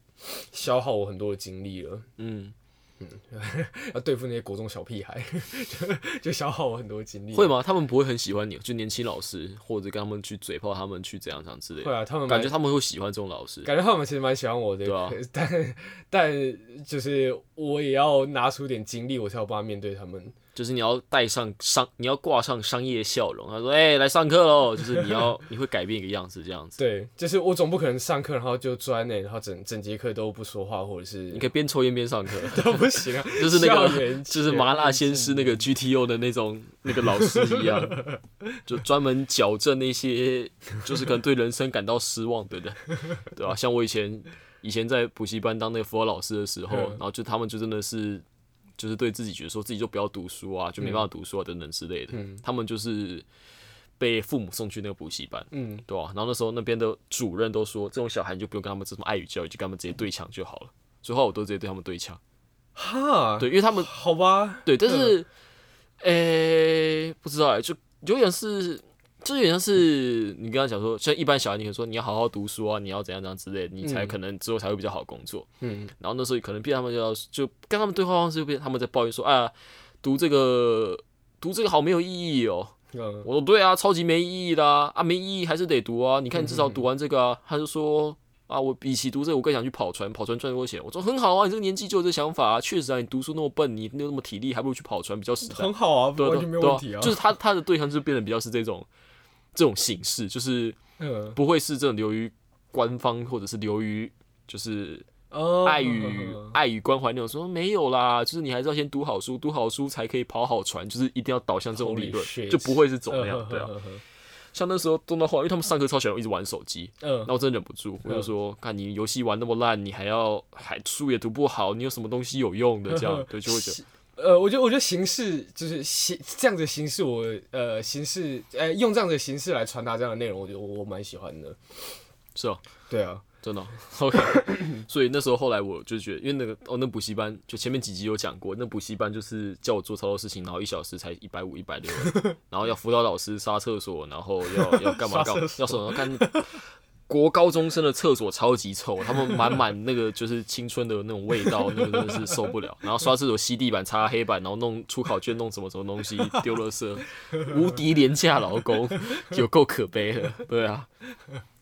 消耗我很多的精力了。嗯，要对付那些国中小屁孩，就 就消耗我很多精力。会吗？他们不会很喜欢你，就年轻老师，或者跟他们去嘴炮，他们去怎样怎样之类的。会啊，他们感觉他们会喜欢这种老师。感觉他们其实蛮喜欢我的，对啊 但但就是我也要拿出点精力，我才有办法面对他们。就是你要带上商，你要挂上商业笑容。他说：“哎、来上课喽！” 就是你要，你会改变一个样子，这样子。对，就是我总不可能上课然后就坐在那，然后整整节课都不说话，或者是你可以边抽烟边上课，都不行啊，就是那个，就是麻辣鲜师那个 GTO 的那种那个老师一样，就专门矫正那些就是可能对人生感到失望的人，对吧、像我以前以前在补习班当那个辅导老师的时候，嗯然后就他们就真的是就是对自己觉得说自己就不要读书啊，就没办法读书啊等等之类的，他们就是被父母送去那个补习班。嗯，对吧、然后那时候那边的主任都说，这种小孩你就不用跟他们这种爱语教育，就跟他们直接对枪就好了。所以后来我都直接对他们对枪，哈，对，因为他们好吧，对，但是，诶、不知道哎、就有点是，就有点像是你跟他讲说，像一般小孩，你可能说你要好好读书啊，你要怎样怎样之类的，你才可能之后才会比较好工作。嗯，然后那时候可能变他们就要就跟他们对话方式就变他们在抱怨说，啊，读这个读这个好没有意义哦。嗯，我说对啊，超级没意义的啊，啊没意义还是得读啊。你看你至少读完这个啊。他就说啊，我比起读这个，我更想去跑船，跑船赚多钱。我说很好啊，你这个年纪就有这想法啊。确实啊，你读书那么笨，你那么体力，还不如去跑船比较实在。很好啊，对对啊问题啊，就是他他的对象就变得比较是这种这种形式，就是嗯，不会是这种流于官方或者是流于就是哦，爱与爱与关怀那种。说没有啦，就是你还是要先读好书，读好书才可以跑好船，就是一定要导向这种理论就不会是走那样。嗯对啊，像那时候动到后来，因为他们上课超喜欢一直玩手机，嗯那我真的忍不住，我就说：看你游戏玩那么烂，你还要还书也读不好，你有什么东西有用的？这样对，就会觉得呃，我觉得我觉得形式就是形这样子的形式我，呃形式呃用这样的形式来传达这样的内容，我觉得我我蛮喜欢的。是哦，对啊，真的哦 OK。所以那时候后来我就觉得，因为那个哦，那补习班就前面几集有讲过，那补习班就是叫我做超多事情，然后一小时才一百五、一百六，然后要辅导老师杀厕所，然后要要干嘛 干嘛，要什么干。国高中生的厕所超级臭，他们满满那个就是青春的那种味道，那个真的是受不了。然后刷厕所吸地板、擦黑板，然后弄出考卷、弄什么什么东西丢垃圾，无敌廉价劳工，有够可悲的，对啊。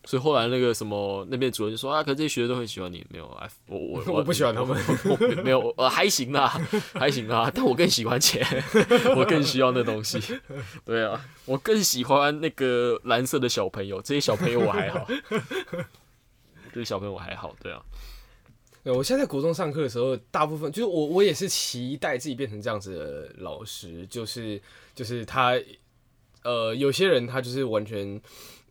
所以后来那个什么那边主任就说啊，可是这些学生都很喜欢你，没有啊，我我 我不喜欢他们，我没有呃还行啦，还行啦，但我更喜欢钱，我更需要那东西，对啊，我更喜欢那个蓝色的小朋友，这些小朋友我还好，这些小朋友我还好，对啊，对，我现在在国中上课的时候，大部分就是我我也是期待自己变成这样子的老师，就是就是他呃有些人他就是完全。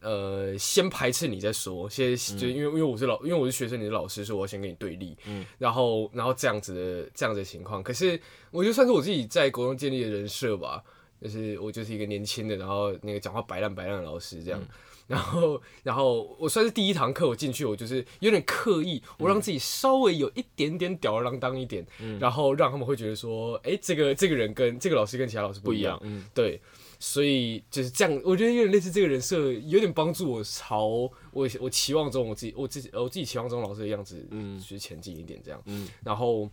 呃，先排斥你再说，先就因为因为我是老，因为我是学生，你是老师，所以我先跟你对立，嗯，然后然后这样子的这样子的情况，可是我觉得算是我自己在国中建立的人设吧，就是我就是一个年轻的，然后那个讲话白烂白烂的老师这样，然后然后我算是第一堂课我进去，我就是有点刻意，我让自己稍微有一点点吊儿郎当一点，然后让他们会觉得说，哎，这个这个人跟这个老师跟其他老师不一样，嗯，对。所以就是这样，我觉得有点类似这个人设，有点帮助我朝我我期望中我自己我自己我自己期望中老师的样子，嗯，去前进一点这样，嗯，然后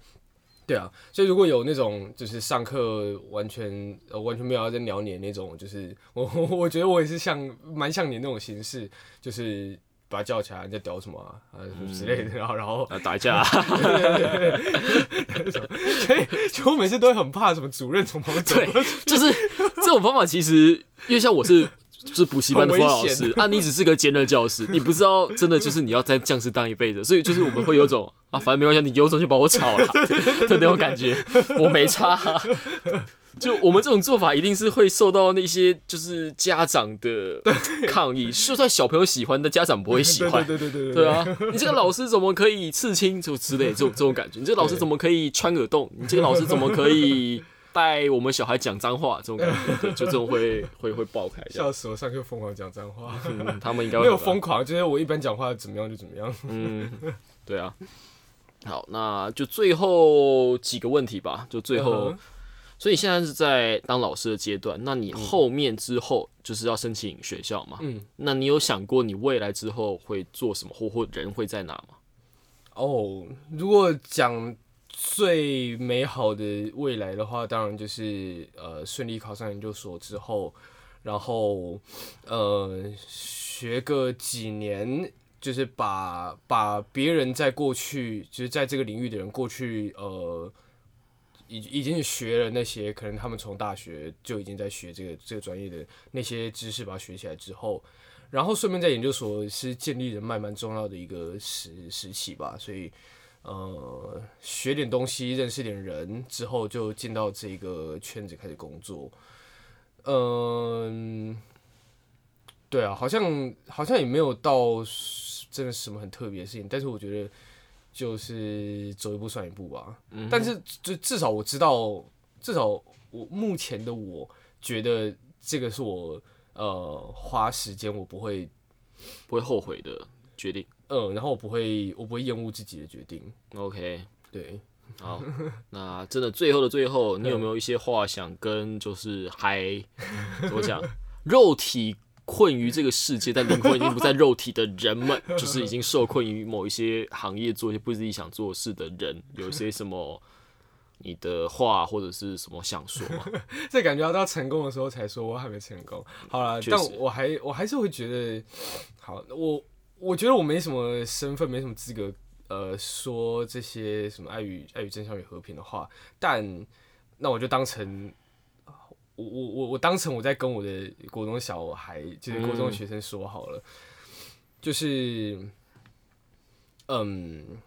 对啊，所以如果有那种就是上课完全呃完全没有在聊你那种，就是 我我觉得我也是像蛮像你那种形式，就是。把他叫起来，你在屌什么啊？啊，什么之类的，然后然后打架，所以就我每次都会很怕什么主任从旁边走，就是这种方法其实，因为像我是是补习班的辅导老师啊，你只是个兼任教师，你不知道真的就是你要在教室当一辈子，所以就是我们会有种啊，反正没关系，你有种就把我炒了就那种感觉，我没差。就我们这种做法，一定是会受到那些就是家长的抗议。就算小朋友喜欢，的家长不会喜欢。对对对对对啊！你这个老师怎么可以刺青？就之类这种这种感觉。你这个老师怎么可以穿耳洞？你这个老师怎么可以带我们小孩讲脏话？这种感觉，就这种会会会爆开。笑死我！上课疯狂讲脏话，他们应该没有疯狂，就是我一般讲话怎么样就怎么样。嗯，对啊。好，那就最后几个问题吧。就最后。所以现在是在当老师的阶段，那你后面之后就是要申请学校嘛？嗯，那你有想过你未来之后会做什么，或或人会在哪吗？哦，如果讲最美好的未来的话，当然就是呃顺利考上研究所之后，然后呃学个几年，就是把把别人在过去就是在这个领域的人过去呃。已已经学了那些，可能他们从大学就已经在学这个这个专业的那些知识，把它学起来之后，然后顺便在研究所是建立人脉蛮重要的一个时时期吧，所以呃学点东西，认识点人之后，就进到这个圈子开始工作。嗯，对啊，好像好像也没有到真的什么很特别的事情，但是我觉得。就是走一步算一步吧，嗯但是就至少我知道，至少我目前的我觉得这个是我呃花时间我不会不会后悔的决定，嗯，然后我不会我不会厌恶自己的决定。OK，对，好，那真的最后的最后，你有没有一些话想跟就是还怎么讲 肉体？困于这个世界，但灵魂已经不在肉体的人们，就是已经受困于某一些行业，做一些不自己想做事的人，有些什么你的话或者是什么想说吗？这感觉要到成功的时候才说，我还没成功。好了，但我还我还是会觉得，好，我我觉得我没什么身份，没什么资格，呃，说这些什么爱与爱与真相与和平的话。但那我就当成。我我我我当成我在跟我的国中小孩，就是国中学生说好了，就是，嗯，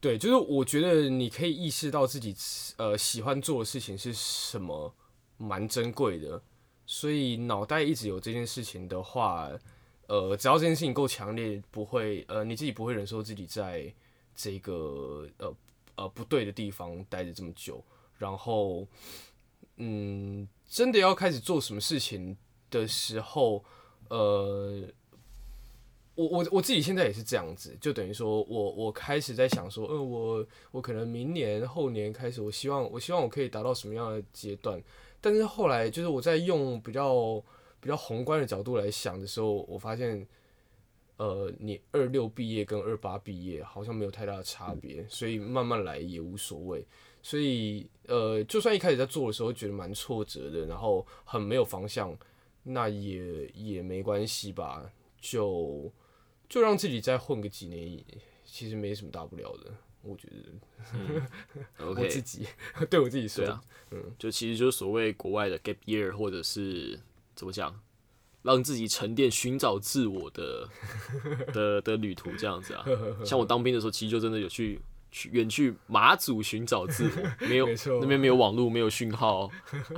对，就是我觉得你可以意识到自己呃喜欢做的事情是什么，蛮珍贵的。所以脑袋一直有这件事情的话，呃，只要这件事情够强烈，不会呃你自己不会忍受自己在这个呃呃不对的地方待着这么久。然后嗯，真的要开始做什么事情的时候，呃。我我我自己现在也是这样子，就等于说我我开始在想说，嗯，我我可能明年后年开始，我希望我希望我可以达到什么样的阶段，但是后来就是我在用比较比较宏观的角度来想的时候，我发现，呃，你二六毕业跟二八毕业好像没有太大的差别，所以慢慢来也无所谓，所以呃，就算一开始在做的时候觉得蛮挫折的，然后很没有方向，那也也没关系吧，就。就让自己再混个几年，其实没什么大不了的，我觉得。我自己对我自己说，啊嗯，就其实就是所谓国外的 gap year，或者是怎么讲，让自己沉淀、寻找自我的 的的旅途这样子啊。像我当兵的时候，其实就真的有去。去远去马祖寻找自我，没有那边没有网络，没有讯号，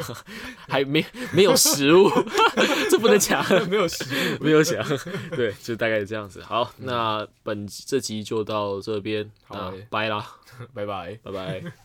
还没没有食物，这不能讲，没有食物，没有讲，对，就大概是这样子。好，那本这集就到这边，好，拜啦，拜拜，拜拜。